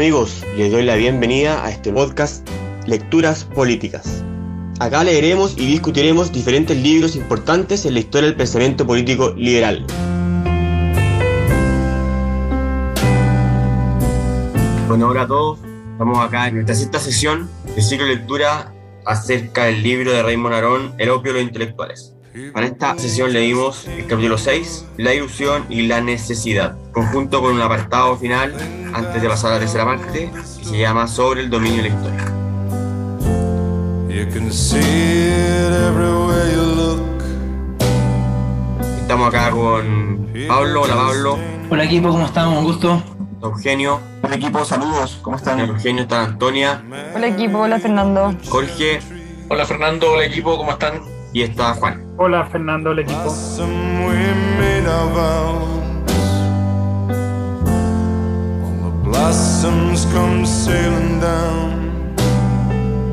amigos, les doy la bienvenida a este podcast Lecturas Políticas. Acá leeremos y discutiremos diferentes libros importantes en la historia del pensamiento político liberal. Bueno, hola todos, estamos acá en nuestra sexta sesión de ciclo de lectura acerca del libro de Raymond Arón, El opio de los intelectuales. Para esta sesión leímos el capítulo 6, La ilusión y la necesidad, conjunto con un apartado final antes de pasar a la tercera parte, que se llama Sobre el dominio de la historia. Estamos acá con Pablo. Hola Pablo. Hola equipo, ¿cómo están? Un gusto. Eugenio. Hola equipo, saludos, ¿cómo están? Eugenio está Antonia. Hola equipo, hola Fernando. Jorge. Hola Fernando, hola equipo, ¿cómo están? Y está Juan. Hola Fernando, el equipo.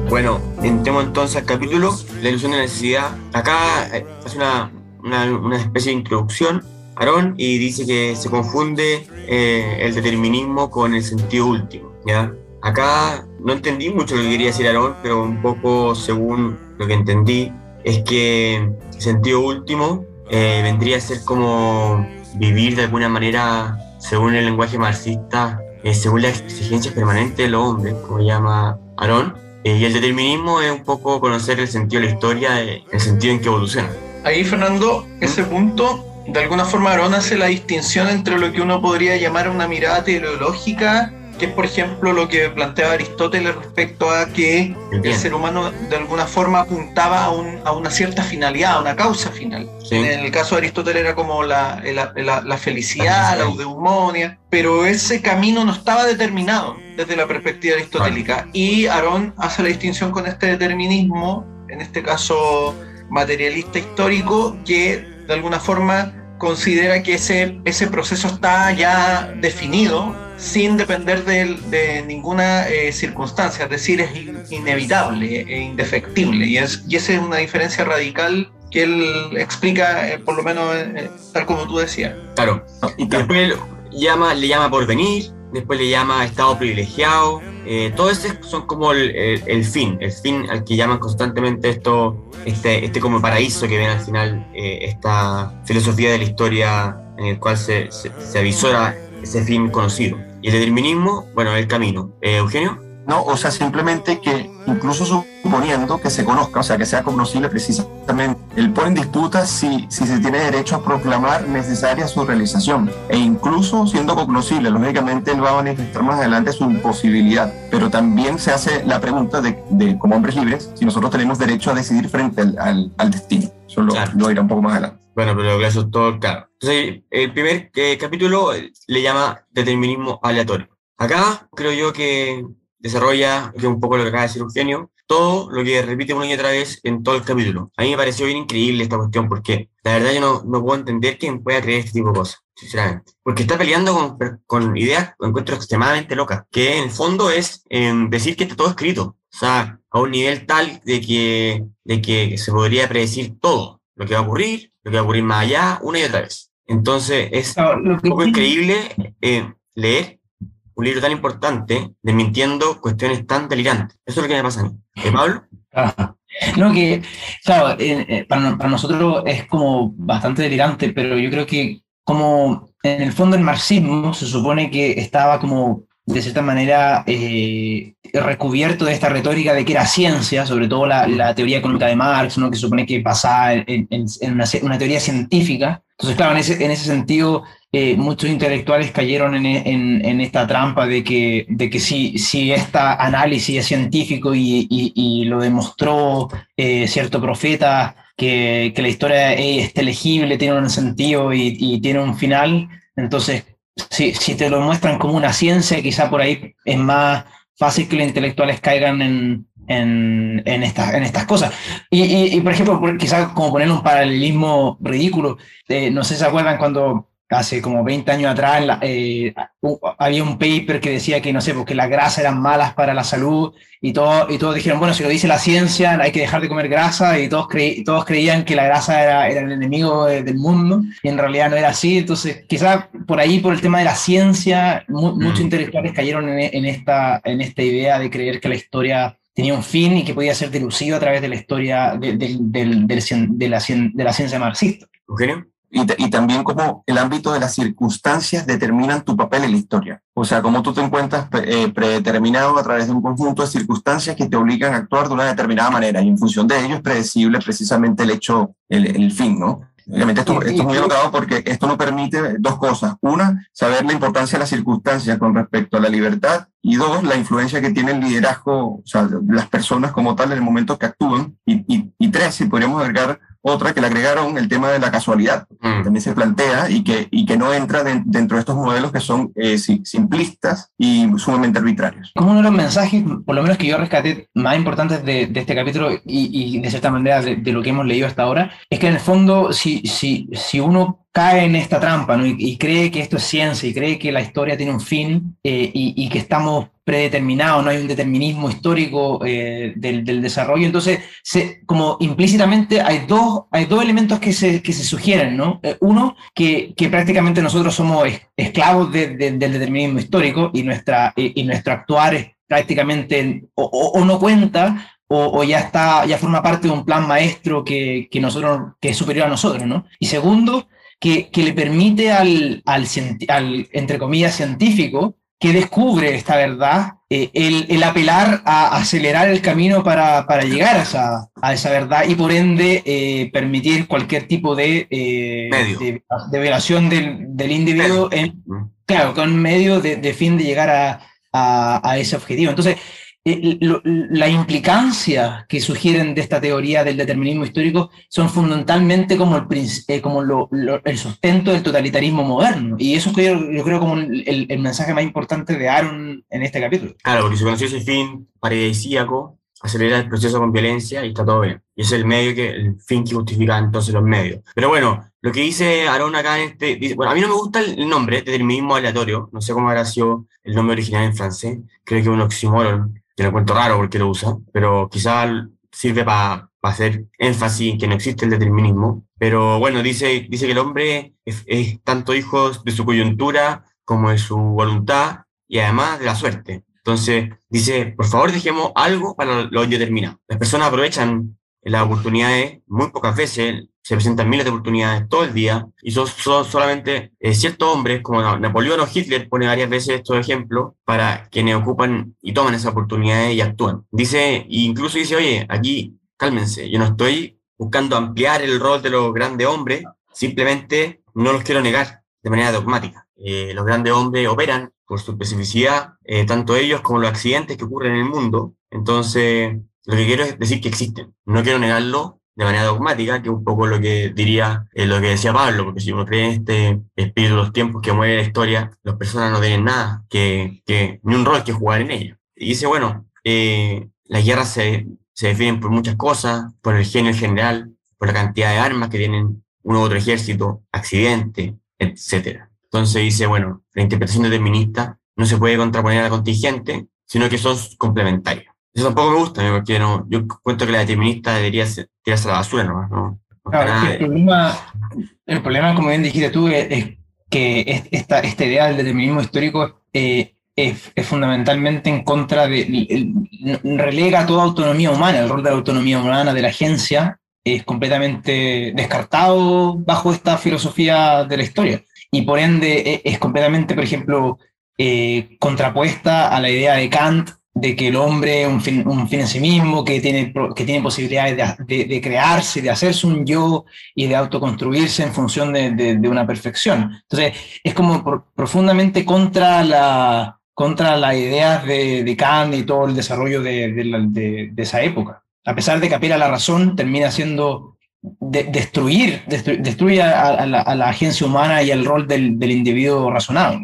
Bueno, entremos entonces al capítulo, la ilusión de la necesidad. Acá eh, hace una, una, especie de introducción, Aarón, y dice que se confunde eh, el determinismo con el sentido último. ¿ya? Acá no entendí mucho lo que quería decir Aarón, pero un poco según lo que entendí, es que sentido último eh, vendría a ser como vivir de alguna manera, según el lenguaje marxista, según las exigencias permanentes de los hombres, como llama Aarón, eh, y el determinismo es un poco conocer el sentido de la historia, eh, el sentido en que evoluciona. Ahí, Fernando, ese punto, de alguna forma, Arón hace la distinción entre lo que uno podría llamar una mirada teleológica, que es, por ejemplo, lo que planteaba Aristóteles respecto a que el ser humano de alguna forma apuntaba a, a, una cierta finalidad, a una causa final. En el caso de Aristóteles era como la, la, la felicidad, la eudeumonia, pero ese camino no estaba determinado desde la perspectiva aristotélica. Y Aarón hace la distinción con este determinismo, en este caso materialista histórico, que de alguna forma considera que ese, ese proceso está ya definido sin depender de, ninguna eh, circunstancia, es decir, es inevitable e indefectible. Y, es, y esa es una diferencia radical que él explica, eh, por lo menos eh, tal como tú decías. Claro, y después llama, le llama por venir, después le llama estado privilegiado. Eh, todo son como el, el, fin, el fin al que llaman constantemente esto, este, este como paraíso que ven al final eh, esta filosofía de la historia en el cual se, se, se avisora ese fin conocido. Y el determinismo, bueno, el camino. Eh, Eugenio. No, o sea, simplemente que incluso suponiendo que se conozca, o sea, que sea conocible precisamente, él pone en disputa si, si se tiene derecho a proclamar necesaria su realización. E incluso siendo cognoscible, lógicamente él va a manifestar más adelante su imposibilidad. Pero también se hace la pregunta de, de como hombres libres, si nosotros tenemos derecho a decidir frente al, al, destino. Eso lo, lo, irá un poco más adelante. Bueno, pero eso es todo claro. Entonces, el primer eh, capítulo le llama determinismo aleatorio. Acá creo yo que desarrolla, que es un poco lo que acaba de decir Eugenio, todo lo que repite una y otra vez en todo el capítulo. A mí me pareció bien increíble esta cuestión porque la verdad yo no, no puedo entender quién pueda creer este tipo de cosas, sinceramente. Porque está peleando con, con ideas, encuentro extremadamente locas, que en el fondo es eh, decir que está todo escrito. O sea, a un nivel tal de que, de que se podría predecir todo, lo que va a ocurrir, lo que va a ocurrir más allá, una y otra vez. Entonces es un poco increíble eh, leer un libro tan importante desmintiendo cuestiones tan delirantes. Eso es lo que me pasa a mí. ¿Eh, Pablo? No, que, claro, eh, para, para, nosotros es como bastante delirante, pero yo creo que como en el fondo el marxismo se supone que estaba como de cierta manera eh, recubierto de esta retórica de que era ciencia, sobre todo la, la teoría económica de Marx, ¿no? que supone que basaba en, en, en una, una, teoría científica. Entonces, claro, en ese, en ese sentido, eh, muchos intelectuales cayeron en, en, en, esta trampa de que, de que si, si este análisis es científico y, y, y lo demostró eh, cierto profeta, que, que, la historia es legible, tiene un sentido y, y tiene un final, entonces si, si te lo muestran como una ciencia, quizá por ahí es más fácil que los intelectuales caigan en, en, en, estas, en estas cosas. Y, y, y por ejemplo, quizás como poner un paralelismo ridículo, eh, no sé si se acuerdan cuando hace como 20 años atrás la, eh, había un paper que decía que, no sé, porque las grasas eran malas para la salud y, todo, y todos dijeron, bueno, si lo dice la ciencia, hay que dejar de comer grasa y todos, creí, todos creían que la grasa era, era el enemigo del mundo y en realidad no era así. Entonces, quizás por ahí, por el tema de la ciencia, mu muchos mm. intelectuales cayeron en, en, esta, en esta idea de creer que la historia tenía un fin y que podía ser delucido a través de la historia de, de, de, de la, la, ciencia marxista. ¿Eugenio? Y, y, también cómo el ámbito de las circunstancias determinan tu papel en la historia. O sea, cómo tú te encuentras eh, predeterminado a través de un conjunto de circunstancias que te obligan a actuar de una determinada manera y en función de ello es predecible precisamente el hecho, el, el fin, ¿no? Obviamente esto, esto, es muy alocado porque esto nos permite dos cosas. Una, saber la importancia de las circunstancias con respecto a la libertad y dos, la influencia que tiene el liderazgo, o sea, las personas como tal en el momento que actúan. Y, y, y tres, si podríamos agregar otra que le agregaron el tema de la casualidad, mm. también se plantea y que, y que no entra dentro de estos modelos que son eh, simplistas y sumamente arbitrarios. Como uno de los mensajes, por lo menos que yo rescaté más importantes de, de este capítulo y, y, de cierta manera de, de, lo que hemos leído hasta ahora, es que en el fondo si, si, si uno cae en esta trampa ¿no? y, y, cree que esto es ciencia y cree que la historia tiene un fin eh, y, y, que estamos predeterminados, no hay un determinismo histórico eh, del, del, desarrollo, entonces se, como implícitamente hay dos, hay dos elementos que se, que se sugieren. ¿no? Eh, uno, que, que, prácticamente nosotros somos esclavos de, de, del determinismo histórico y, nuestra, y, nuestro actuar es prácticamente o, o, o no cuenta o, o, ya está, ya forma parte de un plan maestro que, que, nosotros, que es superior a nosotros, ¿no? Y segundo, que, que le permite al, al, al, entre comillas, científico que descubre esta verdad, eh, el, el, apelar a acelerar el camino para, para llegar a esa, a esa, verdad y por ende eh, permitir cualquier tipo de, eh, de, de, violación del, del individuo, en, claro, con medio de, de, fin de llegar a, a, ese objetivo. Entonces, la implicancia que sugieren de esta teoría del determinismo histórico son fundamentalmente como el, eh, como lo, lo, el sustento del totalitarismo moderno. Y eso es yo, yo creo como el, el, mensaje más importante de Aaron en este capítulo. Claro, porque conoció ese fin paradisíaco, acelera el proceso con violencia y está todo bien. Y es el medio que, el fin que justifica entonces los medios. Pero bueno, lo que dice Aaron acá en este, dice, bueno, a mí no me gusta el nombre, determinismo aleatorio, no sé cómo habrá sido el nombre original en francés, creo que es un oxímoron que lo encuentro raro porque lo usa, pero quizá sirve para pa hacer énfasis en que no existe el determinismo. Pero bueno, dice, dice que el hombre es, es, tanto hijo de su coyuntura como de su voluntad y además de la suerte. Entonces dice, por favor dejemos algo para lo indeterminado. Las personas aprovechan las oportunidades muy pocas veces, se presentan miles de oportunidades todo el día y son, son solamente eh, ciertos hombres, como Napoleón o Hitler pone varias veces estos ejemplos para quienes ocupan y toman esas oportunidades y actúan. Dice, incluso dice, oye, aquí cálmense, yo no estoy buscando ampliar el rol de los grandes hombres, simplemente no los quiero negar de manera dogmática. Eh, los grandes hombres operan por su especificidad, eh, tanto ellos como los accidentes que ocurren en el mundo. Entonces, lo que quiero es decir que existen. No quiero negarlo, de manera dogmática, que es un poco lo que diría, eh, lo que decía Pablo, porque si uno cree en este espíritu de los tiempos que mueve la historia, las personas no tienen nada, que, que ni un rol que jugar en ella. Y dice, bueno, eh, las guerras se, se definen por muchas cosas, por el genio en general, por la cantidad de armas que tienen uno u otro ejército, accidente, etc. Entonces dice, bueno, la interpretación determinista no se puede contraponer a la contingente, sino que son complementarios. Eso tampoco me gusta, porque no, yo cuento que la determinista debería ser, tirarse a la basura nomás, ¿no? Claro, el, problema, el problema, como bien dijiste tú, es, es que esta, esta idea del determinismo histórico eh, es, es, fundamentalmente en contra de, relega toda autonomía humana, el rol de la autonomía humana de la agencia es completamente descartado bajo esta filosofía de la historia y por ende es, es completamente, por ejemplo, eh, contrapuesta a la idea de Kant de que el hombre es un fin, un fin en sí mismo, que tiene, que tiene posibilidades de, de, crearse, de hacerse un yo y de autoconstruirse en función de, de una perfección. Entonces, es como profundamente contra la contra las ideas de, Kant y todo el desarrollo de, esa época. A pesar de que apela a la razón, termina siendo destruir, destruir, destruye la, a, la, agencia humana y el rol del, del individuo razonado.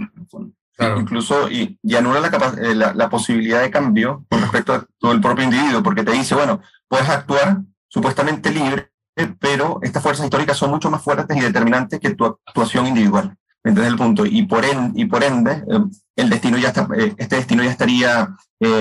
Incluso y, anula la, eh, la, posibilidad de cambio con respecto a todo el propio individuo, porque te dice, bueno, puedes actuar supuestamente libre, pero estas fuerzas históricas son mucho más fuertes y determinantes que tu actuación individual. ¿Me entiendes el punto? Y por, en, y por ende, eh, el destino ya está, eh, este destino ya estaría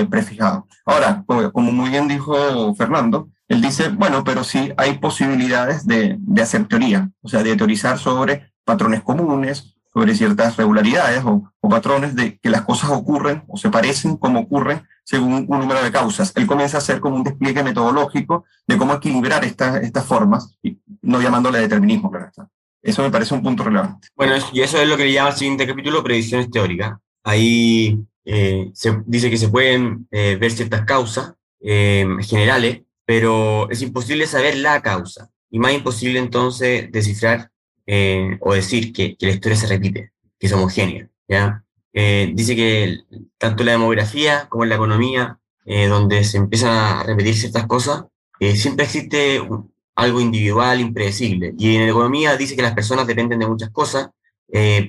prefijado. Ahora, como muy bien dijo Fernando, él dice, bueno, pero sí hay posibilidades de, de hacer teoría, o sea, de teorizar sobre patrones comunes, sobre ciertas regularidades o, patrones de que las cosas ocurren o se parecen como ocurren según un número de causas. Él comienza a hacer como un despliegue metodológico de cómo equilibrar esta, estas formas, y no llamándole determinismo, claro está. Eso me parece un punto relevante. Bueno, y eso es lo que le llama el siguiente capítulo, predicciones teóricas. Ahí eh, se dice que se pueden eh, ver ciertas causas eh, generales, pero es imposible saber la causa. Y más imposible entonces descifrar eh, o decir que, que, la historia se repite, que es homogénea. ¿ya? Eh, dice que tanto la demografía como la economía, eh, donde se empiezan a repetir ciertas cosas, siempre existe un, algo individual, impredecible. Y en la economía dice que las personas dependen de muchas cosas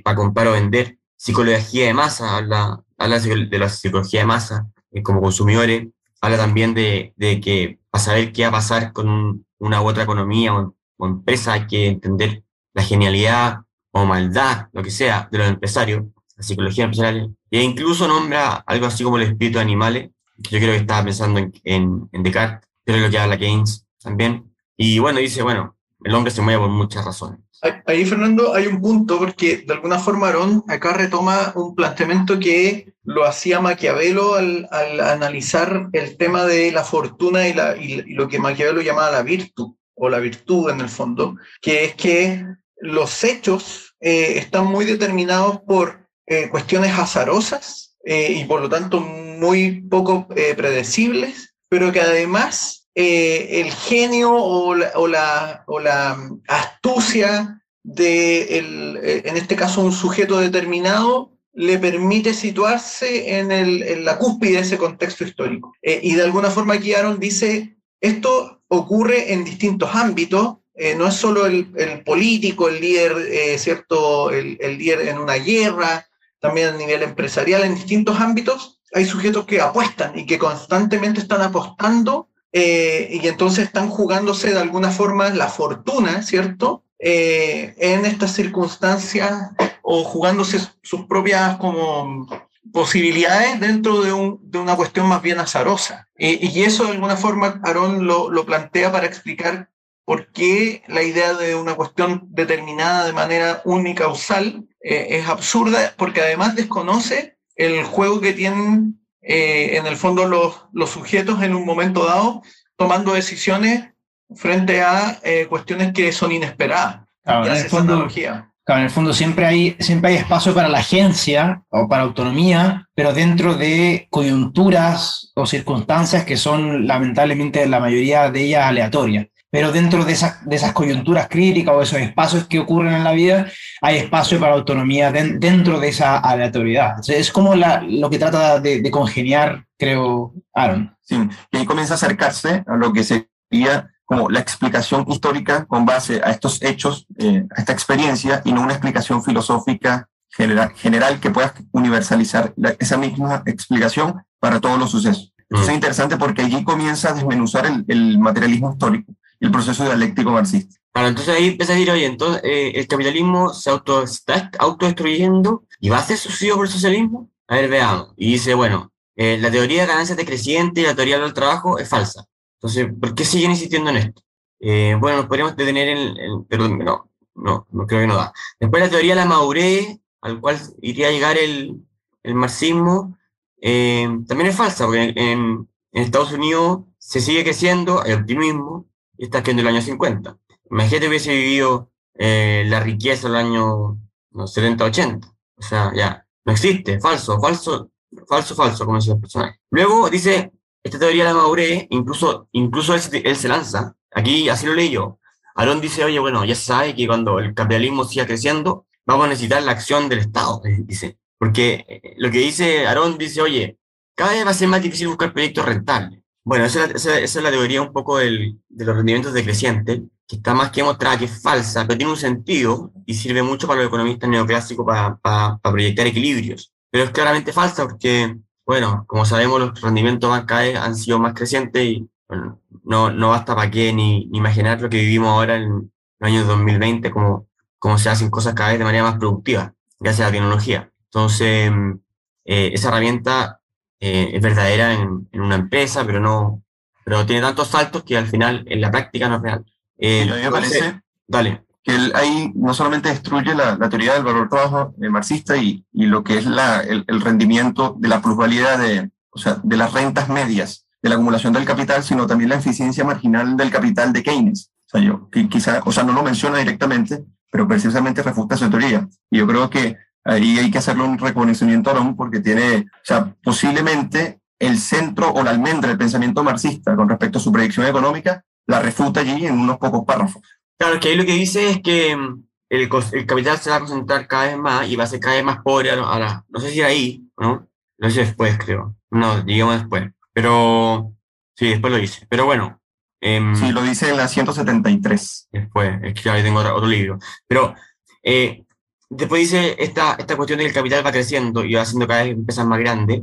para comprar o vender. Psicología de masa, habla, habla de la psicología de masa como consumidores, habla también de, de que para saber qué va a pasar con una u otra economía o, o empresa hay que entender la genialidad o maldad, lo que sea, de los empresarios, la psicología empresarial, e incluso nombra algo así como el espíritu de animales, que yo creo que estaba pensando en, en, en Descartes, pero es lo que habla Keynes también. Y bueno, dice, bueno, el hombre se mueve por muchas razones. Ahí, Fernando, hay un punto, porque de alguna forma Arón acá retoma un planteamiento que lo hacía Maquiavelo al, al analizar el tema de la fortuna y, la, y, lo que Maquiavelo llamaba la virtud, o la virtud en el fondo, que es que los hechos eh, están muy determinados por eh, cuestiones azarosas eh, y por lo tanto muy poco predecibles, pero que además el genio o la, astucia de, en este caso, un sujeto determinado le permite situarse en la cúspide de ese contexto histórico. y de alguna forma aquí Aaron dice, esto ocurre en distintos ámbitos, eh, no es solo el, el, político, el líder, eh, ¿cierto? El, el, líder en una guerra, también a nivel empresarial, en distintos ámbitos, hay sujetos que apuestan y que constantemente están apostando eh, y entonces están jugándose de alguna forma la fortuna, ¿cierto? en estas circunstancias o jugándose sus propias como posibilidades dentro de, un, de, una cuestión más bien azarosa. Y, y eso de alguna forma Aarón lo, lo, plantea para explicar por qué la idea de una cuestión determinada de manera unicausal eh, es absurda, porque además desconoce el juego que tienen eh, en el fondo los, los, sujetos en un momento dado tomando decisiones frente a eh, cuestiones que son inesperadas. Claro, en el fondo, Claro, en el fondo siempre hay, siempre hay espacio para la agencia o para autonomía, pero dentro de coyunturas o circunstancias que son lamentablemente la mayoría de ellas aleatorias pero dentro de esas, de esas coyunturas críticas o esos espacios que ocurren en la vida, hay espacio para autonomía de, dentro de esa aleatoriedad. es como la, lo que trata de, de, congeniar, creo, Aaron. Sí, y ahí comienza a acercarse a lo que sería como la explicación histórica con base a estos hechos, eh, a esta experiencia, y no una explicación filosófica general, general que pueda universalizar la, esa misma explicación para todos los sucesos. Mm. Es interesante porque allí comienza a desmenuzar el, el materialismo histórico el proceso dialéctico marxista. Claro, entonces ahí empieza a decir, oye, entonces eh, el capitalismo se auto, está autodestruyendo y va a ser sucedido por el socialismo. A ver, veamos. Y dice, bueno, eh, la teoría de ganancias decrecientes y la teoría del trabajo es falsa. Entonces, ¿por qué siguen insistiendo en esto? Eh, bueno, nos podríamos detener en, en, perdón, no, no, no creo que no da. Después la teoría de la madurez, al cual iría a llegar el, el marxismo, eh, también es falsa, porque en, en, Estados Unidos se sigue creciendo, hay optimismo, y está en el año 50. Imagínate hubiese vivido eh, la riqueza del año no, 70, 80. O sea, ya, no existe, falso, falso, falso, falso, como dice el personaje. Luego dice, esta teoría la madurez, incluso, incluso él, él, se lanza, aquí así lo leí yo. Dice, oye, bueno, ya sabe que cuando el capitalismo siga creciendo, vamos a necesitar la acción del Estado, dice. Porque eh, lo que dice Aarón dice, oye, cada vez va a ser más difícil buscar proyectos rentables. Bueno, esa, esa, esa, es la teoría un poco del, de los rendimientos decrecientes, que está más que demostrada que es falsa, pero tiene un sentido y sirve mucho para los economistas neoclásicos para, para, para proyectar equilibrios. Pero es claramente falsa porque, bueno, como sabemos, los rendimientos bancarios han sido más crecientes y bueno, no, no basta para qué ni, ni, imaginar lo que vivimos ahora en los años 2020, como, como se hacen cosas cada vez de manera más productiva. gracias a la tecnología. Entonces, eh, esa herramienta eh, es verdadera en, en, una empresa, pero no, pero tiene tantos saltos que al final en la práctica no es real. Eh, a mí me parece dale. que él ahí no solamente destruye la, la teoría del valor trabajo marxista y, y, lo que es la, el, el, rendimiento de la plusvalía de, o sea, de las rentas medias, de la acumulación del capital, sino también la eficiencia marginal del capital de Keynes. O sea, yo, que quizá, o sea, no lo menciona directamente, pero precisamente refuta su teoría. Y yo creo que ahí hay que hacerle un reconocimiento a Ron porque tiene, o sea, posiblemente el centro o la almendra del pensamiento marxista con respecto a su predicción económica la refuta allí en unos pocos párrafos. Claro, que ahí lo que dice es que mm, el, el capital se va a concentrar cada vez más y va a ser cada vez más pobre a la, no sé si ahí, ¿no? Lo sé después, creo. No, digamos después. Pero, sí, después lo dice. Pero bueno. Eh, sí, lo dice en la 173. Después, es que ahí tengo otro, otro libro. Pero, eh, después dice esta, esta cuestión de que el capital va creciendo y va haciendo cada vez empresas más grandes.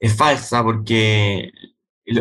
Es falsa porque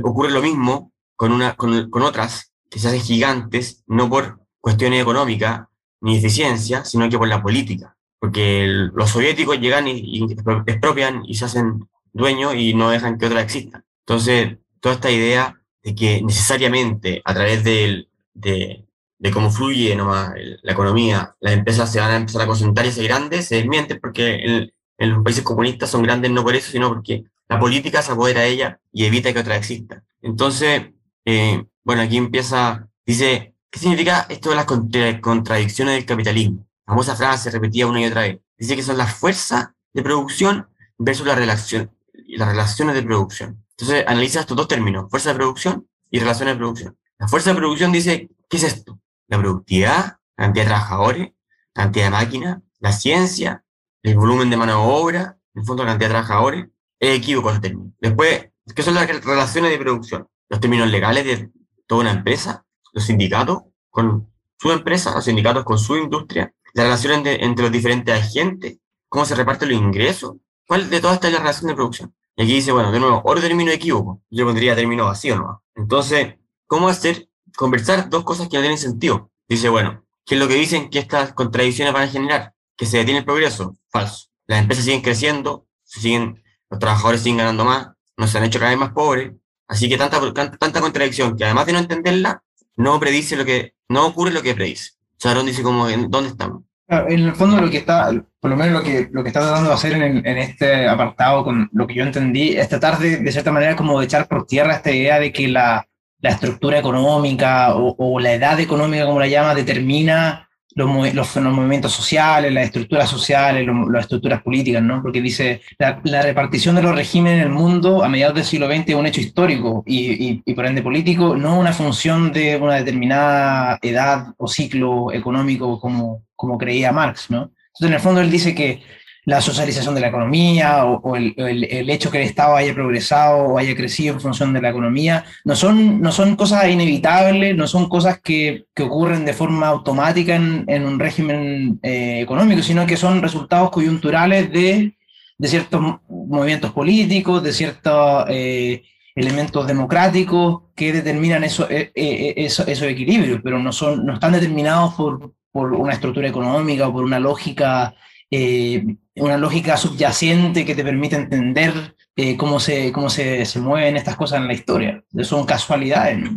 ocurre lo mismo con, una, con, con otras que se hacen gigantes, no por cuestiones económicas ni eficiencia, sino que por la política. Porque los soviéticos llegan y, expropian y se hacen dueños y no dejan que otra exista. Entonces, toda esta idea de que necesariamente a través de, de, de cómo fluye nomás la economía, las empresas se van a empezar a concentrar y ser grandes, se desmiente porque en, los países comunistas son grandes no por eso, sino porque la política se apodera de ella y evita que otra exista. Entonces, eh, bueno, aquí empieza, dice, ¿qué significa esto de las contra contradicciones del capitalismo? La famosa frase repetida una y otra vez. Dice que son las fuerzas de producción versus la relación, las relaciones de producción. Entonces analiza estos dos términos, fuerza de producción y relaciones de producción. La fuerza de producción dice, ¿qué es esto? La productividad, la cantidad de trabajadores, la cantidad de máquinas, la ciencia, el volumen de mano de obra, en el fondo la cantidad de trabajadores, es equívoco el término. Después, ¿qué son las relaciones de producción? Los términos legales de toda una empresa, los sindicatos con su empresa, los sindicatos con su industria, las relaciones entre, los diferentes agentes, cómo se reparten los ingresos, ¿cuál de todas estas es la relación de producción? Y aquí dice, bueno, de nuevo, oro término equívoco. Yo pondría término vacío no. Entonces, ¿cómo hacer conversar dos cosas que no tienen sentido? Dice, bueno, ¿qué es lo que dicen que estas contradicciones van a generar? Que se detiene el progreso. Falso. Las empresas siguen creciendo, siguen, los trabajadores siguen ganando más, nos han hecho cada vez más pobres. Así que tanta, tanta, contradicción que además de no entenderla, no predice lo que, no ocurre lo que predice. Charón dice como, ¿dónde estamos? En el fondo lo que está, por lo menos lo que, lo que está tratando de hacer en, en, este apartado, con lo que yo entendí, es tratar de, de cierta manera como de echar por tierra esta idea de que la, la estructura económica o, la edad económica, como la llama, determina los, los, los movimientos sociales, las estructuras sociales, las estructuras políticas, ¿no? Porque dice, la, la, repartición de los regímenes en el mundo a mediados del siglo XX es un hecho histórico y, y, y por ende político, no una función de una determinada edad o ciclo económico como, como creía Marx, ¿no? Entonces, en el fondo, él dice que la socialización de la economía o, o el, el, el, hecho que el Estado haya progresado o haya crecido en función de la economía. No son, no son cosas inevitables, no son cosas que, que ocurren de forma automática en, en un régimen eh, económico, sino que son resultados coyunturales de, de ciertos movimientos políticos, de ciertos eh, elementos democráticos que determinan eso, eh, eso, esos equilibrios, pero no, son, no están determinados por, por una estructura económica o por una lógica, eh, una lógica subyacente que te permite entender eh, cómo, se, cómo se, se, mueven estas cosas en la historia. Son casualidades.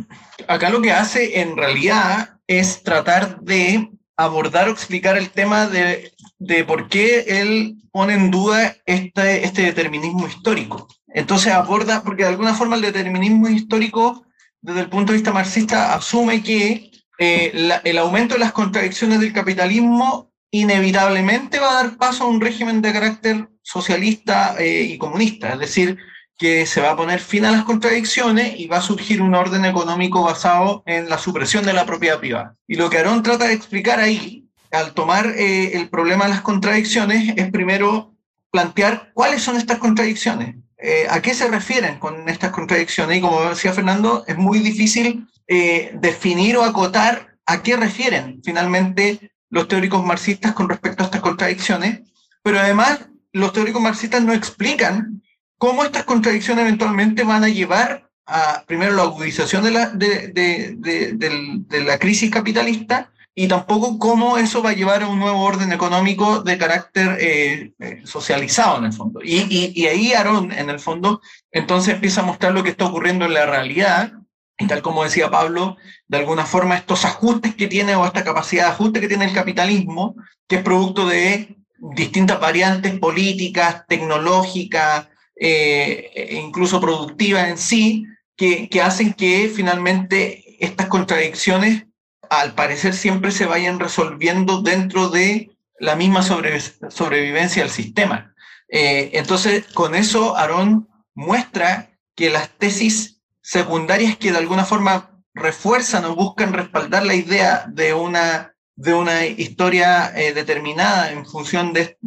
Acá lo que hace en realidad es tratar de abordar o explicar el tema de, de por qué él pone en duda este, este determinismo histórico. Entonces aborda, porque de alguna forma el determinismo histórico, desde el punto de vista marxista, asume que eh, el aumento de las contradicciones del capitalismo inevitablemente va a dar paso a un régimen de carácter socialista eh, y comunista, es decir, que se va a poner fin a las contradicciones y va a surgir un orden económico basado en la supresión de la propiedad privada. Y lo que Aarón trata de explicar ahí, al tomar eh, el problema de las contradicciones, es primero plantear cuáles son estas contradicciones, eh, a qué se refieren con estas contradicciones. Y como decía Fernando, es muy difícil definir o acotar a qué refieren finalmente los teóricos marxistas con respecto a estas contradicciones, pero además los teóricos marxistas no explican cómo estas contradicciones eventualmente van a llevar a, primero, la agudización de la, de, de, de, la crisis capitalista y tampoco cómo eso va a llevar a un nuevo orden económico de carácter eh, eh, socializado en el fondo. Y, y, y, ahí Aaron, en el fondo, entonces empieza a mostrar lo que está ocurriendo en la realidad, y tal como decía Pablo, de alguna forma estos ajustes que tiene o esta capacidad de ajuste que tiene el capitalismo, que es producto de distintas variantes políticas, tecnológicas, eh, incluso productivas en sí, que, que hacen que finalmente estas contradicciones al parecer siempre se vayan resolviendo dentro de la misma sobrevivencia del sistema. Eh, entonces, con eso, Aarón muestra que las tesis secundarias que de alguna forma refuerzan o buscan respaldar la idea de una, de una historia eh, determinada en función de,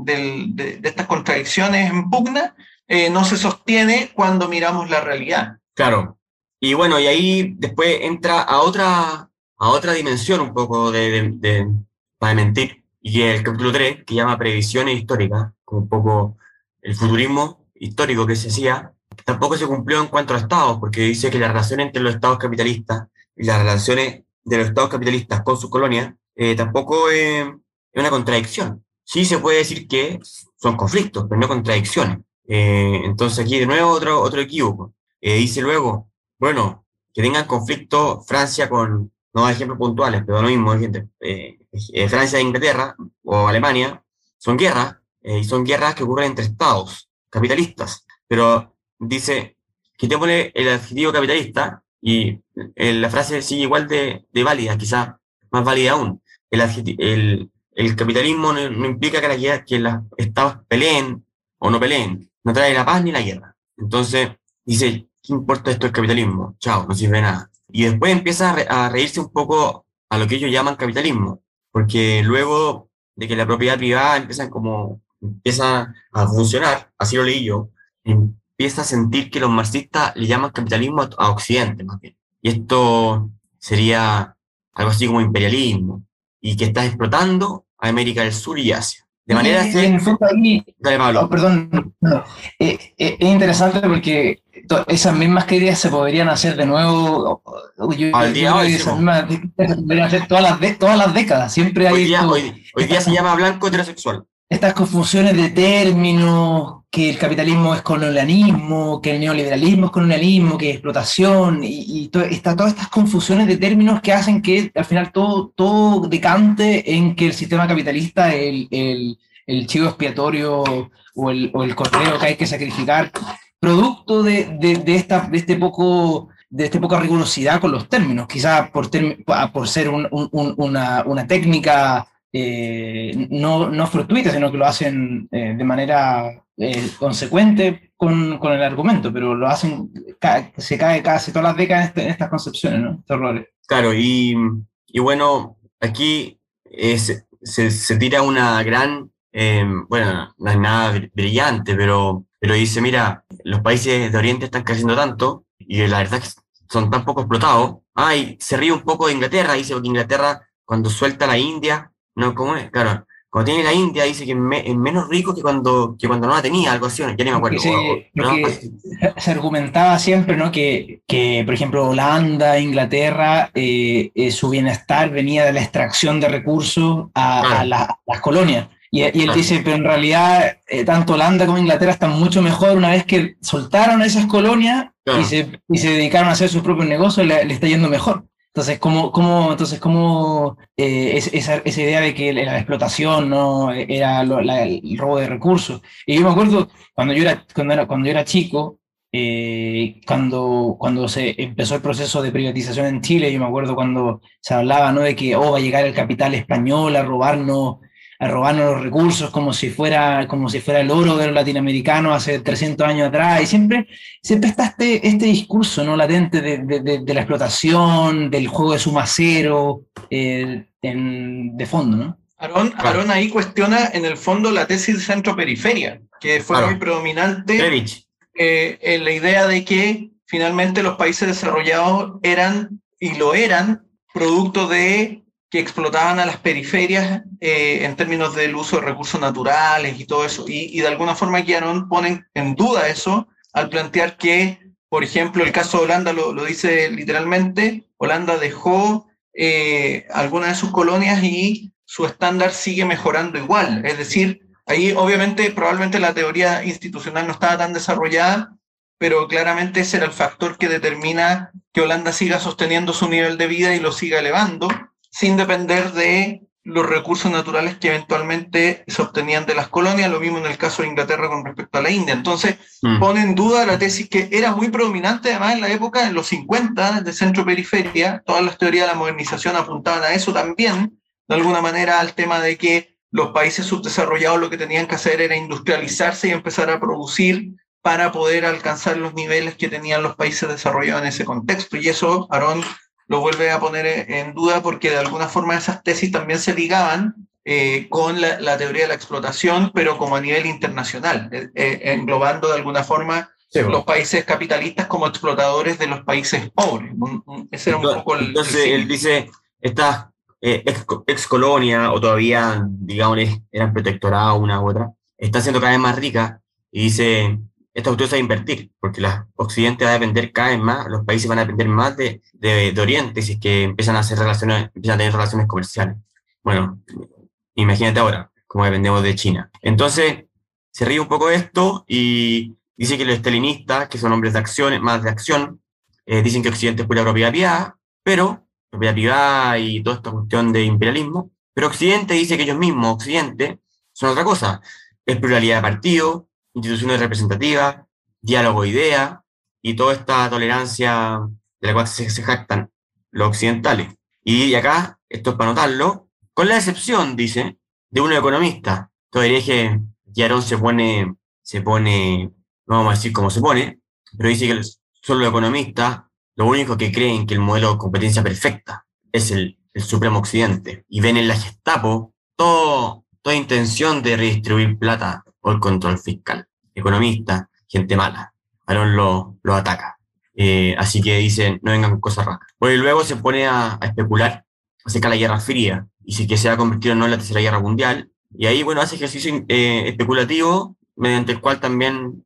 estas contradicciones en pugna, eh, no se sostiene cuando miramos la realidad. Claro. Y bueno, y ahí después entra a otra a otra dimensión un poco de, de, para mentir, y el capítulo 3, que llama Previsiones Históricas, un poco el futurismo histórico que se hacía, tampoco se cumplió en cuanto a estados, porque dice que la relación entre los estados capitalistas y las relaciones de los estados capitalistas con sus colonias eh, tampoco es una contradicción. Sí se puede decir que son conflictos, pero no contradicciones. Eh, entonces aquí de nuevo otro, otro equívoco. Eh, dice luego, bueno, que tengan conflicto Francia con, no ejemplos puntuales, pero lo mismo, gente. Eh, eh, Francia e Inglaterra o Alemania son guerras, eh, y son guerras que ocurren entre estados capitalistas. Pero dice, pone el adjetivo capitalista y la frase sigue igual de, de válida, quizá más válida aún. El, el, el capitalismo no, implica que, la, que los estados peleen o no peleen, no trae la paz ni la guerra. Entonces, dice, ¿qué importa esto del capitalismo? Chao, no sirve de nada. Y después empieza a reírse un poco a lo que ellos llaman capitalismo, porque luego de que la propiedad privada empieza como empieza a funcionar, así lo leí yo, empieza a sentir que los marxistas le llaman capitalismo a Occidente más bien. Y esto sería algo así como imperialismo, y que está explotando a América del Sur y Asia. De manera que... En ahí, Dale, Pablo. Oh, perdón, eh, eh, es interesante porque esas mismas ideas se podrían hacer de nuevo. Al día hoy. Esas mismas se podrían hacer todas las, todas las décadas. Siempre hay. Hoy día, hoy, día se llama blanco heterosexual. Estas confusiones de términos, que el capitalismo es colonialismo, que el neoliberalismo es colonialismo, que es explotación, y, está, todas estas confusiones de términos que hacen que al final todo, todo decante en que el sistema capitalista, el, el, el chivo expiatorio o el, o el cordero que hay que sacrificar, producto de, de, esta, de este poco de este poca rigurosidad con los términos, quizás por, por ser un, un, una, una, técnica eh, no, no fortuita, sino que lo hacen eh, de manera eh, consecuente con, con, el argumento, pero lo hacen, se cae casi todas las décadas en, estas concepciones, ¿no? Estos errores. Claro, y, y bueno, aquí se, se, tira una gran, bueno, no es nada brillante, pero pero dice, mira, los países de Oriente están creciendo tanto y la verdad es que son tan poco explotados. Ay, se ríe un poco de Inglaterra, dice, porque Inglaterra cuando suelta la India, no, ¿cómo es? Claro, cuando tiene la India dice que es, menos rico que cuando, que cuando no la tenía, algo así, ya ni me acuerdo. Se, argumentaba siempre, ¿no? Que, que, por ejemplo, Holanda, Inglaterra, eh, eh, su bienestar venía de la extracción de recursos a, las colonias. Y, él dice, pero en realidad eh, tanto Holanda como Inglaterra están mucho mejor una vez que soltaron esas colonias y, se, y, se, dedicaron a hacer sus propios negocios, le, está yendo mejor. Entonces, ¿cómo, cómo, entonces, cómo eh, esa, esa, idea de que la explotación no era el robo de recursos? Y yo me acuerdo cuando yo era, cuando era, cuando yo era chico, eh, cuando, cuando se empezó el proceso de privatización en Chile, yo me acuerdo cuando se hablaba ¿no? de que oh, va a llegar el capital español a robarnos a robarnos los recursos como si fuera, como si fuera el oro de los latinoamericanos hace 300 años atrás. Y siempre, siempre está este, este discurso ¿no? latente de, de, la explotación, del juego de suma cero, eh, de fondo. ¿no? Aarón, ahí cuestiona en el fondo la tesis centro-periferia, que fue muy predominante eh, en la idea de que finalmente los países desarrollados eran y lo eran producto de que explotaban a las periferias eh, en términos del uso de recursos naturales y todo eso. Y, de alguna forma Guiarón ponen en duda eso al plantear que, por ejemplo, el caso de Holanda lo, dice literalmente, Holanda dejó eh, algunas de sus colonias y su estándar sigue mejorando igual. Es decir, ahí obviamente probablemente la teoría institucional no estaba tan desarrollada, pero claramente ese era el factor que determina que Holanda siga sosteniendo su nivel de vida y lo siga elevando, sin depender de los recursos naturales que eventualmente se obtenían de las colonias, lo mismo en el caso de Inglaterra con respecto a la India. Entonces, Mm. pone en duda la tesis que era muy predominante además en la época, en los 50, de centro-periferia, todas las teorías de la modernización apuntaban a eso también, de alguna manera al tema de que los países subdesarrollados lo que tenían que hacer era industrializarse y empezar a producir para poder alcanzar los niveles que tenían los países desarrollados en ese contexto. Y eso, Aarón lo vuelve a poner en duda porque de alguna forma esas tesis también se ligaban eh, con la, la, teoría de la explotación, pero como a nivel internacional, eh, eh, englobando de alguna forma sí, bueno. los países capitalistas como explotadores de los países pobres. Ese era un entonces, poco el... Entonces, el él dice, estas ex, ex, colonia o todavía, digamos, eran protectorado una u otra, está siendo cada vez más rica y dice, esta cuestión se va a invertir, porque la Occidente va a depender cada vez más, los países van a depender más de, de, de Oriente, si es que empiezan a hacer relaciones, empiezan a tener relaciones comerciales. Bueno, imagínate ahora, cómo dependemos de China. Entonces, se ríe un poco de esto y dice que los estalinistas, que son hombres de acción, más de acción, eh, dicen que Occidente es pura propiedad privada, pero propiedad privada y toda esta cuestión de imperialismo, pero Occidente dice que ellos mismos, Occidente, son otra cosa. Es pluralidad de partidos, instituciones representativas, diálogo de ideas y toda esta tolerancia de la cual se, se jactan los occidentales. Y acá, esto es para notarlo, con la excepción, dice, de un economista. Entonces dije que se pone, se pone, no vamos a decir cómo se pone, pero dice que son los economistas lo único que creen que el modelo de competencia perfecta es el, el Supremo Occidente y ven en la Gestapo todo, toda intención de redistribuir plata o el control fiscal. Economista, gente mala. Aarón lo, lo ataca. Eh, así que dicen, no vengan cosas raras. Bueno, y luego se pone a, especular acerca de la Guerra Fría y si que se va a convertir o no en la Tercera Guerra Mundial. Y ahí, bueno, hace ejercicio eh, especulativo mediante el cual también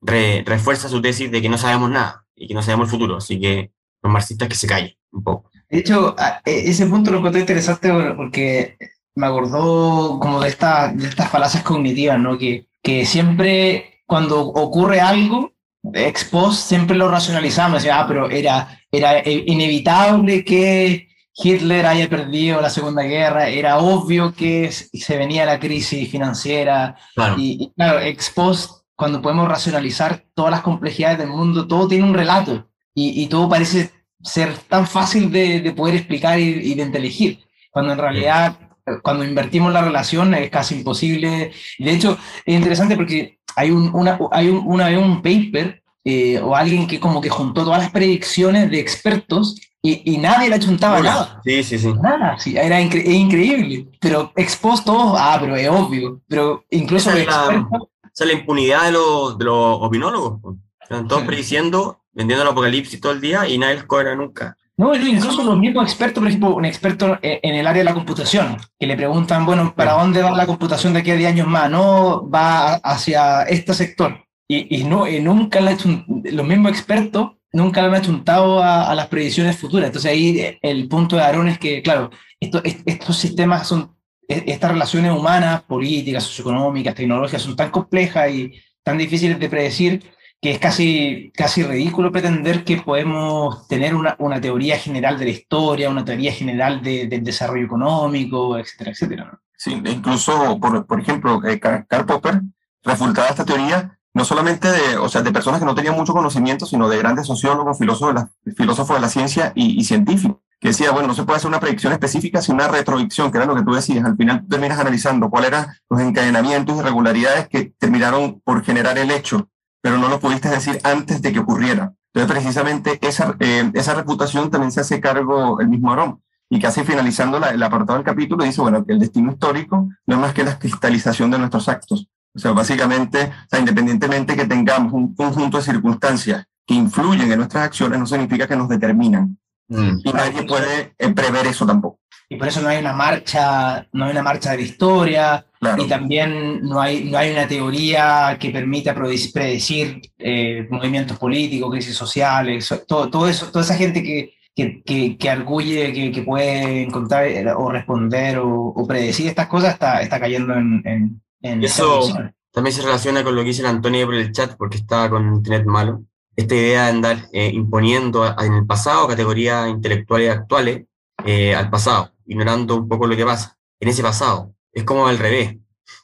re, refuerza su tesis de que no sabemos nada y que no sabemos el futuro. Así que los marxistas que se callen un poco. De hecho, ese punto lo encontré interesante porque me acordó como de, esta, de estas falacias cognitivas, ¿no? Que, que siempre cuando ocurre algo, ex post, siempre lo racionalizamos, decía, ah, pero era, era inevitable que Hitler haya perdido la Segunda Guerra, era obvio que se venía la crisis financiera, Claro. y, y claro, ex post, cuando podemos racionalizar todas las complejidades del mundo, todo tiene un relato, y, y todo parece ser tan fácil de, de poder explicar y, y, de inteligir, cuando en realidad, cuando invertimos la relación es casi imposible. De hecho, es interesante porque hay un, una, hay un, una, un paper eh, o alguien que como que juntó todas las predicciones de expertos y, y nadie le achuntaba Hola. nada. Sí, sí, sí. Nada, sí, era incre increíble. Pero expuesto, ah, pero es obvio. Pero incluso Esa es la- Esa es la impunidad de los, de los opinólogos. Están todos prediciendo, vendiendo el apocalipsis todo el día y nadie les cobra nunca. No, incluso los mismos expertos, por ejemplo, un experto en en el área de la computación, que le preguntan, bueno, ¿para dónde va la computación de aquí a 10 años más? No, va hacia este sector. Y, y no, y nunca los mismos expertos nunca le han achuntado a, a las predicciones futuras. Entonces ahí eh, el punto de Aarón es que, claro, esto- est- estos sistemas son, e- estas relaciones humanas, políticas, socioeconómicas, tecnológicas, son tan complejas y tan difíciles de predecir que es casi, casi ridículo pretender que podemos tener una, una teoría general de la historia, una teoría general de- del desarrollo económico, etcétera, etcétera. ¿no? Sí, incluso, por, por ejemplo, eh, Karl Popper refutaba esta teoría no solamente de, o sea, de personas que no tenían mucho conocimiento, sino de grandes sociólogos, filósofos de la, filósofos de la ciencia y, y científicos, que decía, bueno, no se puede hacer una predicción específica, sino una retroicción, que era lo que tú decías. Al final terminas analizando cuáles eran los encadenamientos y irregularidades que terminaron por generar el hecho, pero no lo pudiste decir antes de que ocurriera. Entonces, precisamente esa, eh, esa reputación también se hace cargo el mismo Arón y casi finalizando la- el apartado del capítulo dice, bueno, que el destino histórico no es más que la cristalización de nuestros actos. O sea, básicamente, o sea, independientemente que tengamos un conjunto de circunstancias que influyen en nuestras acciones, no significa que nos determinan. Mm. Y nadie puede eh, prever eso tampoco. Y por eso no hay una marcha, no hay una marcha de la historia, Claro. Y también no hay, no hay una teoría que permita predecir, eh, movimientos políticos, crisis sociales, so- todo, todo eso, toda esa gente que, que, que, que arguye que, que, puede encontrar eh, o responder o, o, predecir estas cosas está, está cayendo en... en, en Eso también se relaciona con lo que dice el Antonio por el chat porque está con internet malo. Esta idea de andar eh, imponiendo a, en el pasado categorías intelectuales actuales eh, al pasado, ignorando un poco lo que pasa en ese pasado. Es como al revés,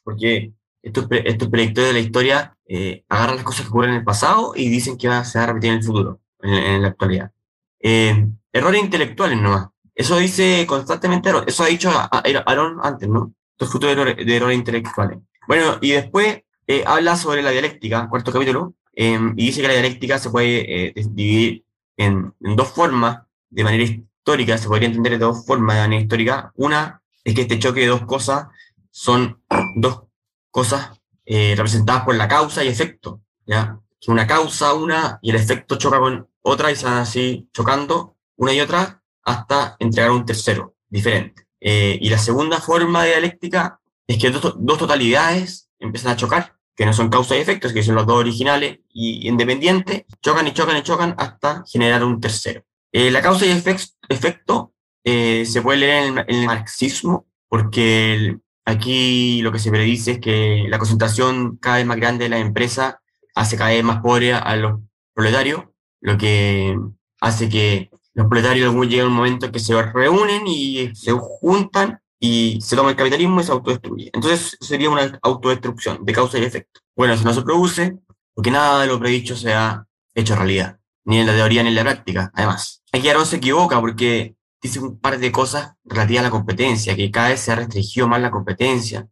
porque estos, estos predictores de la historia eh, agarran las cosas que ocurren en el pasado y dicen que va, se va a repetir en el futuro, en, en la actualidad. Eh, errores intelectuales nomás. Eso dice constantemente. Eso ha dicho Aaron antes, ¿no? Estos frutos de errores intelectuales. Bueno, y después eh, habla sobre la dialéctica, cuarto capítulo, eh, y dice que la dialéctica se puede eh, dividir en, en, dos formas, de manera histórica, se podría entender de dos formas de manera histórica. Una es que este choque de dos cosas son dos cosas eh, representadas por la causa y efecto, ¿ya? Una causa, una, y el efecto choca con otra y se van así chocando una y otra hasta entregar un tercero diferente. Eh, y la segunda forma de dialéctica es que dos, dos, totalidades empiezan a chocar, que no son causa y efectos, que son los dos originales y independientes, chocan y chocan y chocan hasta generar un tercero. Eh, la causa y efect, efecto eh, se puede leer en el, en el marxismo, porque el, aquí lo que se predice es que la concentración cada vez más grande de la empresa hace cada vez más pobre a los proletarios, lo que hace que los proletarios lleguen a un momento en que se reúnen y se juntan y se toma el capitalismo y se autodestruye. Entonces sería una autodestrucción de causa y efecto. Bueno, eso no se produce porque nada de lo predicho se ha hecho realidad, ni en la teoría ni en la práctica, además. Aquí Aaron se equivoca porque dice un par de cosas relativas a la competencia, que cada vez se ha restringido más la competencia.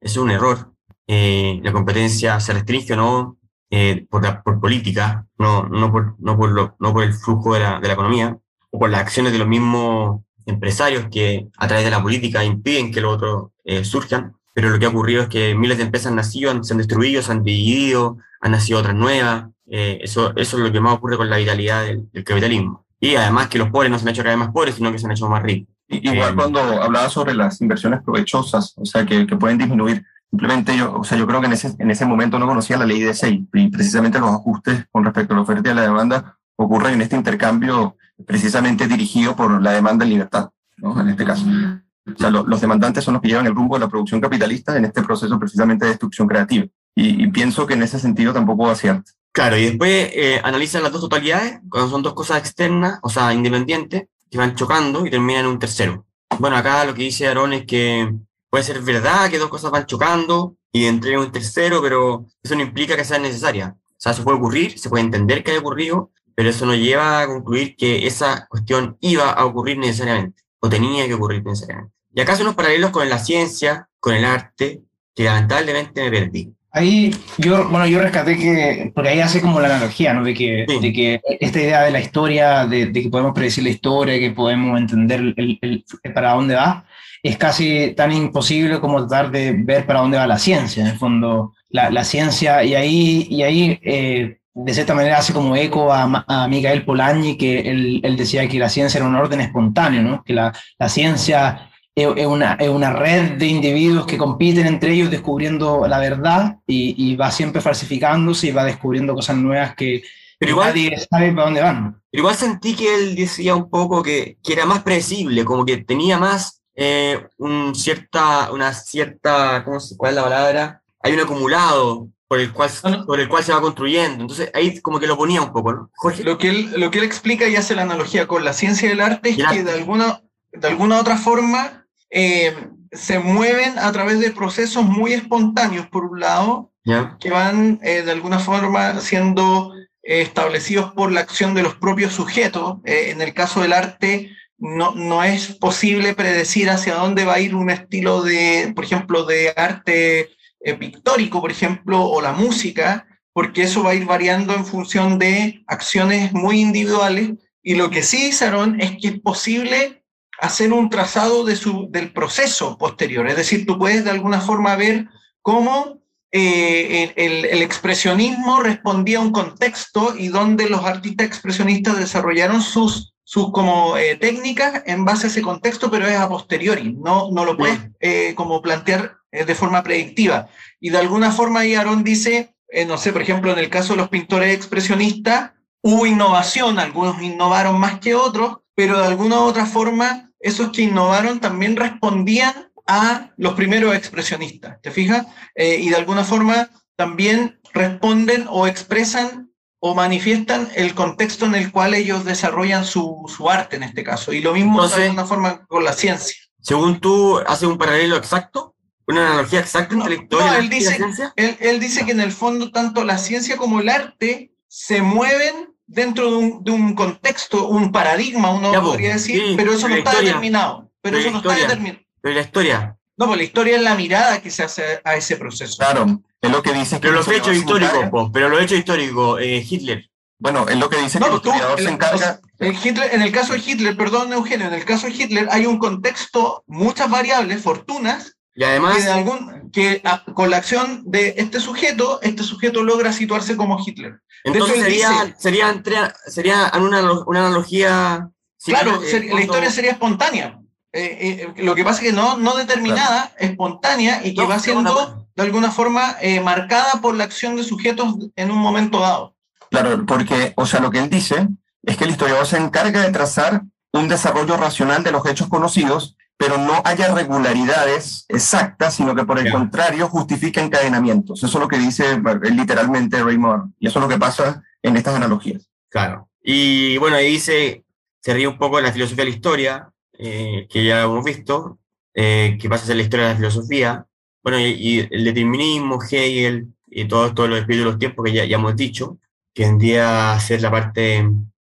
Es un error. Eh, la competencia se restringe o no eh, por, la, por política, no, no, por, no, por lo, no por el flujo de la, de la economía, o por las acciones de los mismos empresarios que a través de la política impiden que los otros eh, surjan. Pero lo que ha ocurrido es que miles de empresas han nacido, se han destruido, se han dividido, han nacido otras nuevas. Eh, eso, eso es lo que más ocurre con la vitalidad del, del, capitalismo. Y además que los pobres no se han hecho cada vez más pobres, sino que se han hecho más ricos. Igual eh, cuando hablaba sobre las inversiones provechosas, o sea, que, que pueden disminuir, simplemente yo, o sea, yo creo que en ese, en ese momento no conocía la ley de SEI y precisamente los ajustes con respecto a la oferta y a la demanda ocurren en este intercambio precisamente dirigido por la demanda en libertad, ¿no? En este caso. O sea, lo, los demandantes son los que llevan el rumbo de la producción capitalista en este proceso precisamente de destrucción creativa. Y, y pienso que en ese sentido tampoco va cierto. Claro, y después eh, analizan las dos totalidades, cuando son dos cosas externas, o sea, independientes, que van chocando y terminan en un tercero. Bueno, acá lo que dice Aaron es que puede ser verdad que dos cosas van chocando y entregan un tercero, pero eso no implica que sea necesaria. O sea, se puede ocurrir, se puede entender que haya ocurrido, pero eso no lleva a concluir que esa cuestión iba a ocurrir necesariamente, o tenía que ocurrir necesariamente. Y acá son unos paralelos con la ciencia, con el arte, que lamentablemente me perdí. Ahí yo, bueno, yo rescaté que, porque ahí hace como la analogía, ¿no? De que, sí. de que esta idea de la historia, de, de, que podemos predecir la historia, que podemos entender el, el, el, para dónde va, es casi tan imposible como tratar de ver para dónde va la ciencia, en el fondo, la, la ciencia, y ahí, y ahí eh, de cierta manera hace como eco a, a Miguel Polanyi, que él, él, decía que la ciencia era un orden espontáneo, ¿no? Que la, la ciencia es una, es una red de individuos que compiten entre ellos descubriendo la verdad y, y, va siempre falsificándose y va descubriendo cosas nuevas que pero igual, nadie sabe para dónde van. Pero igual sentí que él decía un poco que, que era más predecible, como que tenía más eh, un cierta, una cierta, ¿cómo se, ¿cuál es la palabra? Hay un acumulado por el cual, ¿no? por el cual se va construyendo. Entonces ahí como que lo ponía un poco, ¿no? Jorge. Lo que él, lo que él explica y hace la analogía con la ciencia del arte es que arte. de alguna, de alguna otra forma eh, se mueven a través de procesos muy espontáneos, por un lado, yeah. que van eh, de alguna forma siendo eh, establecidos por la acción de los propios sujetos. En el caso del arte, no, no es posible predecir hacia dónde va a ir un estilo de, por ejemplo, de arte pictórico, por ejemplo, o la música, porque eso va a ir variando en función de acciones muy individuales. Y lo que sí dijeron es que es posible hacer un trazado de su, del proceso posterior. Es decir, tú puedes de alguna forma ver cómo eh, el, el, expresionismo respondía a un contexto y donde los artistas expresionistas desarrollaron sus, sus como eh, técnicas en base a ese contexto, pero es a posteriori, no, no lo puedes eh, como plantear de forma predictiva. Y de alguna forma ahí Aarón dice, no sé, por ejemplo, en el caso de los pintores expresionistas, hubo innovación, algunos innovaron más que otros, pero de alguna u otra forma, esos que innovaron también respondían a los primeros expresionistas, ¿te fijas? Eh, y de alguna forma también responden o expresan o manifiestan el contexto en el cual ellos desarrollan su, su arte en este caso. Y lo mismo Entonces- de alguna forma con la ciencia. Según tú, haces un paralelo exacto, una analogía exacta entre la historia no, y la- él y la dice- ciencia. Él, él dice que en el fondo tanto la ciencia como el arte se mueven dentro de un, de un contexto, un paradigma, uno Ya, po, podría decir, sí, pero eso no está historia- determinado. Pero pero eso no está determinado. Pero la historia, No, pues la historia es la mirada que se hace a ese proceso. Claro, es lo que dice que pero los hechos históricos, pero los hechos históricos, eh, Hitler, Bueno, es lo que dice No, que el tú, historiador el- se encarga. el Hitler- en el caso de Hitler, perdón Eugenio, en el caso de Hitler hay un contexto, muchas variables, fortunas, y además, que, de algún, que a- con la acción de este sujeto, este sujeto logra situarse como Hitler. entonces él sería, dice- sería, entre- sería una, una analogía... Claro, eh, la historia sería espontánea. Eh, eh, lo que pasa es que no, no determinada, espontánea y que No, va siendo de alguna forma eh, marcada por la acción de sujetos en un momento dado. Claro, porque, o sea, lo que él dice es que el historiador se encarga de trazar un desarrollo racional de los hechos conocidos, pero no haya regularidades exactas, sino que por el contrario justifica encadenamientos. Eso es lo que dice eh, literalmente Raymond. Y eso es lo que pasa en estas analogías. Claro. Y bueno, ahí dice, se ríe un poco de la filosofía de la historia, eh, que ya hemos visto, eh, que pasa a ser la historia de la filosofía. Bueno, y, y el determinismo, Hegel, y todo, todos los espíritus de los tiempos que ya, ya hemos dicho, que vendría a ser la parte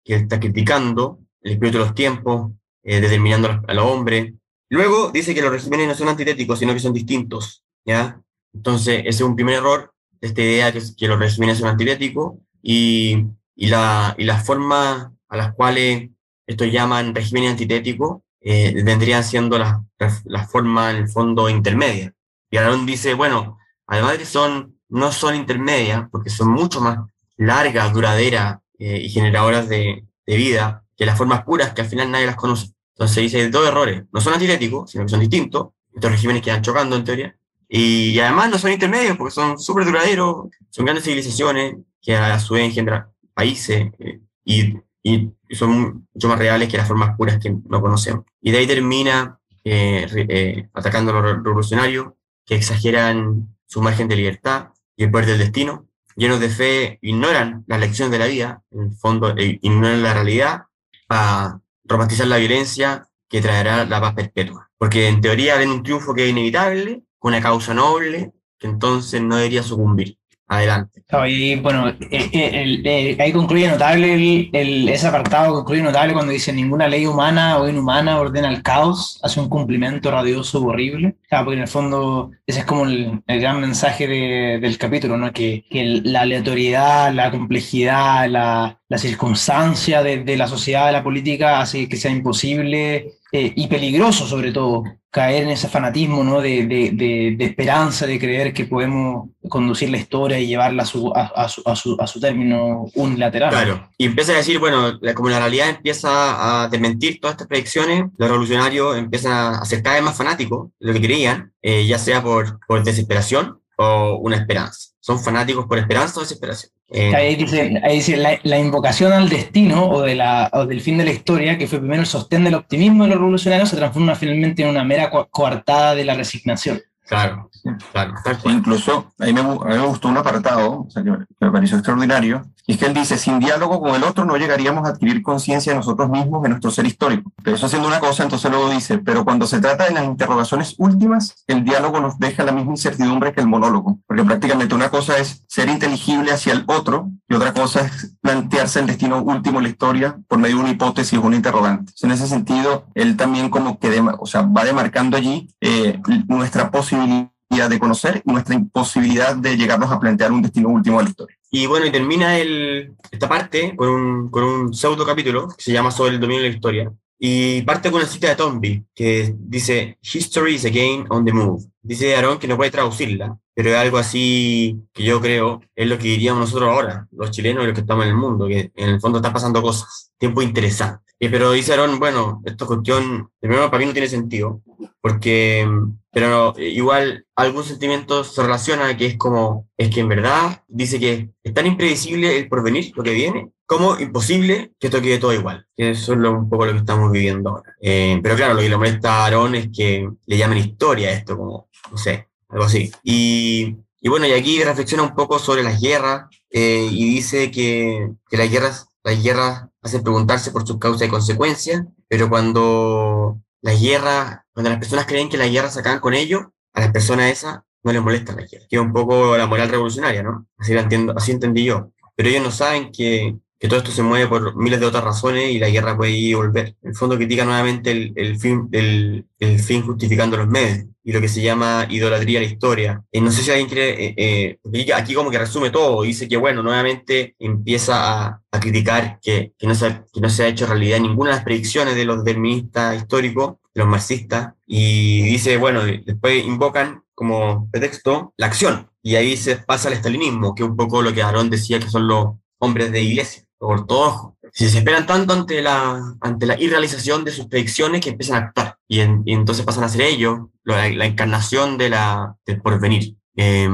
que está criticando, el espíritu de los tiempos, eh, determinando al, al hombre. Luego dice que los regímenes no son antitéticos, sino que son distintos, ¿ya? Entonces, ese es un primer error esta idea que, que los regímenes son antitéticos y, la, y las formas a las cuales estos llaman regímenes antitéticos eh, vendrían siendo las, las formas, en el fondo, intermedias. Y Aarón dice, bueno, además de que son, no son intermedias, porque son mucho más largas, duraderas eh, y generadoras de, de vida que las formas puras que al final nadie las conoce. Entonces dice dos errores, no son antitéticos, sino que son distintos, estos regímenes quedan chocando en teoría, y, y además no son intermedios porque son súper duraderos, son grandes civilizaciones que a su vez engendran países eh, y, y son mucho más reales que las formas puras que no conocemos. Y de ahí termina eh, eh, atacando a los revolucionarios que exageran su margen de libertad y el poder del destino, llenos de fe, ignoran las lecciones de la vida, en el fondo eh, ignoran la realidad para romantizar la violencia que traerá la paz perpetua. Porque en teoría ven un triunfo que es inevitable, con una causa noble, que entonces no debería sucumbir. Adelante. Y bueno, eh, eh, el- eh, ahí concluye notable el, el- ese apartado, concluye notable cuando dice ninguna ley humana o inhumana ordena el caos, hace un cumplimiento radioso horrible. Porque en el fondo ese es como el, el gran mensaje de- del capítulo, ¿no? Que, que el- la aleatoriedad, la complejidad, la, la circunstancia de, de la sociedad, de la política, hace que sea imposible eh, y peligroso sobre todo caer en ese fanatismo ¿no? de, de- de- esperanza, de creer que podemos conducir la historia y llevarla a su, a, a su, a su, término unilateral. Claro. Y empieza a decir, bueno, como la realidad empieza a desmentir todas estas predicciones, los revolucionarios empiezan a ser cada vez más fanáticos de lo que creían, eh, ya sea por, por desesperación o una esperanza. Son fanáticos por esperanza o desesperación. Eh, Ahí dice, ahí dice la, la invocación al destino o, de la, o del fin de la historia, que fue primero el sostén del optimismo de los revolucionarios, se transforma finalmente en una mera co- coartada de la resignación. claro, claro, tal cual. incluso a mí, me, a mí me gustó un apartado o sea, que me pareció extraordinario, y es que él dice, sin diálogo con el otro no llegaríamos a adquirir conciencia de nosotros mismos, de nuestro ser histórico. Pero eso haciendo una cosa, entonces luego dice, pero cuando se trata de las interrogaciones últimas, el diálogo nos deja la misma incertidumbre que el monólogo, porque prácticamente una cosa es ser inteligible hacia el otro y otra cosa es plantearse el destino último de la historia por medio de una hipótesis o un interrogante. En ese sentido, él también como que o sea, va demarcando allí eh, nuestra posibilidad de conocer nuestra imposibilidad de llegarnos a plantear un destino último de la historia. Y bueno, y termina esta parte con un, con un pseudo capítulo que se llama Sobre el dominio de la historia. Y parte con una cita de Tomby que dice: History is again on the move. dice Aarón que no puede traducirla, pero es algo así que yo creo es lo que diríamos nosotros ahora, los chilenos y los que estamos en el mundo, que en el fondo están pasando cosas, tiempo interesante. Pero dice Aarón, bueno, esta cuestión, primero para mí no tiene sentido, porque, pero igual algún sentimiento se relaciona que es como, es que en verdad dice que es tan impredecible el porvenir, lo que viene, como imposible que esto quede todo igual. Eso es lo, un poco lo que estamos viviendo ahora. Eh, pero claro, lo que le molesta a Aarón es que le llamen historia a esto, como, no sé, algo así. Y, y bueno, y aquí reflexiona un poco sobre las guerras eh, y dice que, que las guerras, las guerras hacen preguntarse por sus causas y consecuencias, pero cuando las guerras, cuando las personas creen que las guerras acaban con ellos, a las personas esas no les molesta la guerra. Que es un poco la moral revolucionaria, ¿no? Así, entiendo, así entendí yo. Pero ellos no saben que, que todo esto se mueve por miles de otras razones y la guerra puede ir y volver. En el fondo critica nuevamente el, el fin, el, el, fin justificando los medios y lo que se llama idolatría a la historia. Eh, no sé si alguien quiere, eh, eh, aquí como que resume todo, dice que bueno, nuevamente empieza a, a criticar que, que, no se, que no se ha hecho realidad ninguna de las predicciones de los deterministas históricos, de los marxistas, y dice, bueno, después invocan como pretexto la acción, y ahí se pasa al estalinismo, que es un poco lo que Aarón decía que son los hombres de iglesia ortodoxos. Si se esperan tanto ante la, ante la irrealización de sus predicciones que empiezan a actuar. Y, en, y entonces pasan a ser ellos la, la encarnación de la, del porvenir. Eh,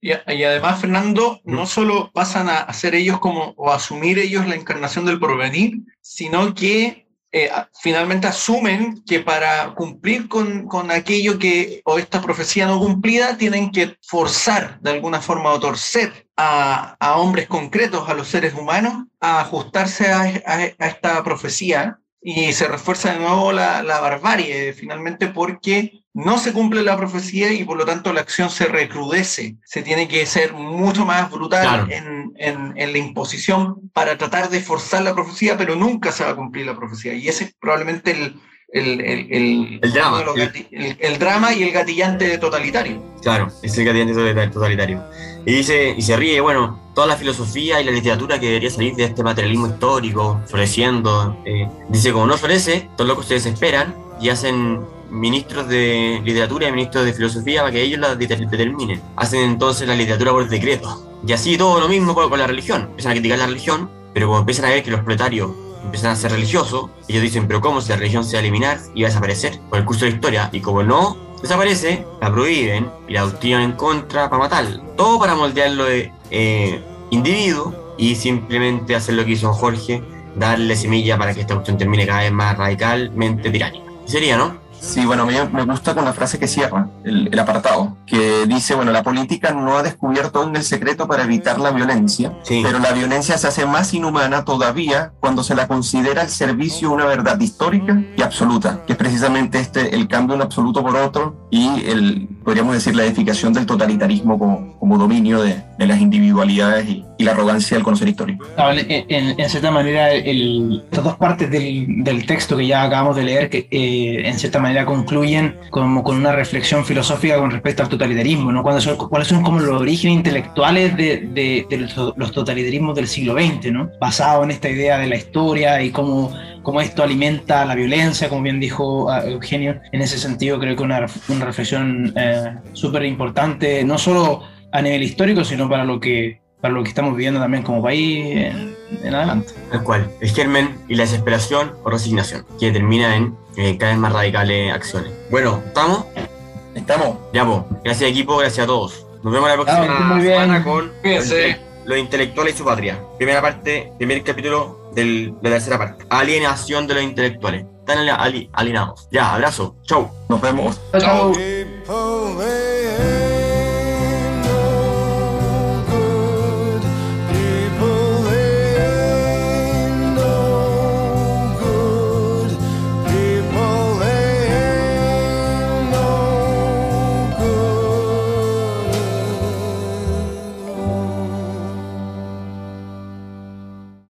y, y, además, Fernando, no solo pasan a, ser ellos como, o a asumir ellos la encarnación del porvenir, sino que eh, finalmente asumen que para cumplir con, con, aquello que, o esta profecía no cumplida, tienen que forzar de alguna forma o torcer a, a hombres concretos, a los seres humanos, a ajustarse a, esta profecía y se refuerza de nuevo la, la, barbarie, finalmente porque no se cumple la profecía y por lo tanto la acción se recrudece. Se tiene que ser mucho más brutal claro. en, en, en, la imposición para tratar de forzar la profecía, pero nunca se va a cumplir la profecía. Y ese es probablemente el, el, el, el drama. El, el, drama y el gatillante totalitario. Claro, es el gatillante totalitario. Y dice, y se ríe, bueno, toda la filosofía y la literatura que debería salir de este materialismo histórico, floreciendo, eh, dice, como no florece, todos locos se desesperan y hacen ministros de literatura y ministros de filosofía para que ellos la determinen. Hacen entonces la literatura por decreto. Y así todo lo mismo con, con la religión. Empiezan a criticar la religión, pero como empiezan a ver que los proletarios empiezan a ser religiosos, ellos dicen, pero ¿cómo si la religión se va a eliminar y va a desaparecer por el curso de la historia? Y como no desaparece, la prohíben y la activan en contra para matarla. Todo para moldearlo de eh, individuo y simplemente hacer lo que hizo Jorge, darle semilla para que esta cuestión termine cada vez más radicalmente tiránica. Sería, ¿no? Sí, bueno, a mí me gusta con la frase que cierra el, el, apartado, que dice, bueno, la política no ha descubierto aún el secreto para evitar la violencia, sí. pero la violencia se hace más inhumana todavía cuando se la considera el servicio de una verdad histórica y absoluta, que es precisamente este, el cambio de un absoluto por otro y el, podríamos decir, la edificación del totalitarismo como, como dominio de, de las individualidades y, y, la arrogancia del conocer histórico. En, en, en, cierta manera, el, estas dos partes del, del, texto que ya acabamos de leer, que eh, en cierta manera concluyen como con una reflexión filosófica con respecto al totalitarismo, ¿no? ¿Cuáles son, cuáles son como los orígenes intelectuales de, de, de los totalitarismos del siglo XX, ¿no? Basado en esta idea de la historia y cómo, cómo esto alimenta la violencia, como bien dijo uh, Eugenio. En ese sentido, creo que una, una reflexión eh, súper importante, no solo a nivel histórico, sino para lo que para lo que estamos viviendo también como país en, en adelante. Tal cual, el germen y la desesperación o resignación, que termina en eh, cada vez más radicales acciones. Bueno, ¿estamos? Estamos. Ya, pues, gracias equipo, gracias a todos. Nos vemos la próxima ah, muy bien. semana con los intelectuales y su patria. Primera parte, primer capítulo del, de la tercera parte. Alienación de los intelectuales. Están ali alienados. Ya, abrazo. Chau. Nos vemos. Chau. chau.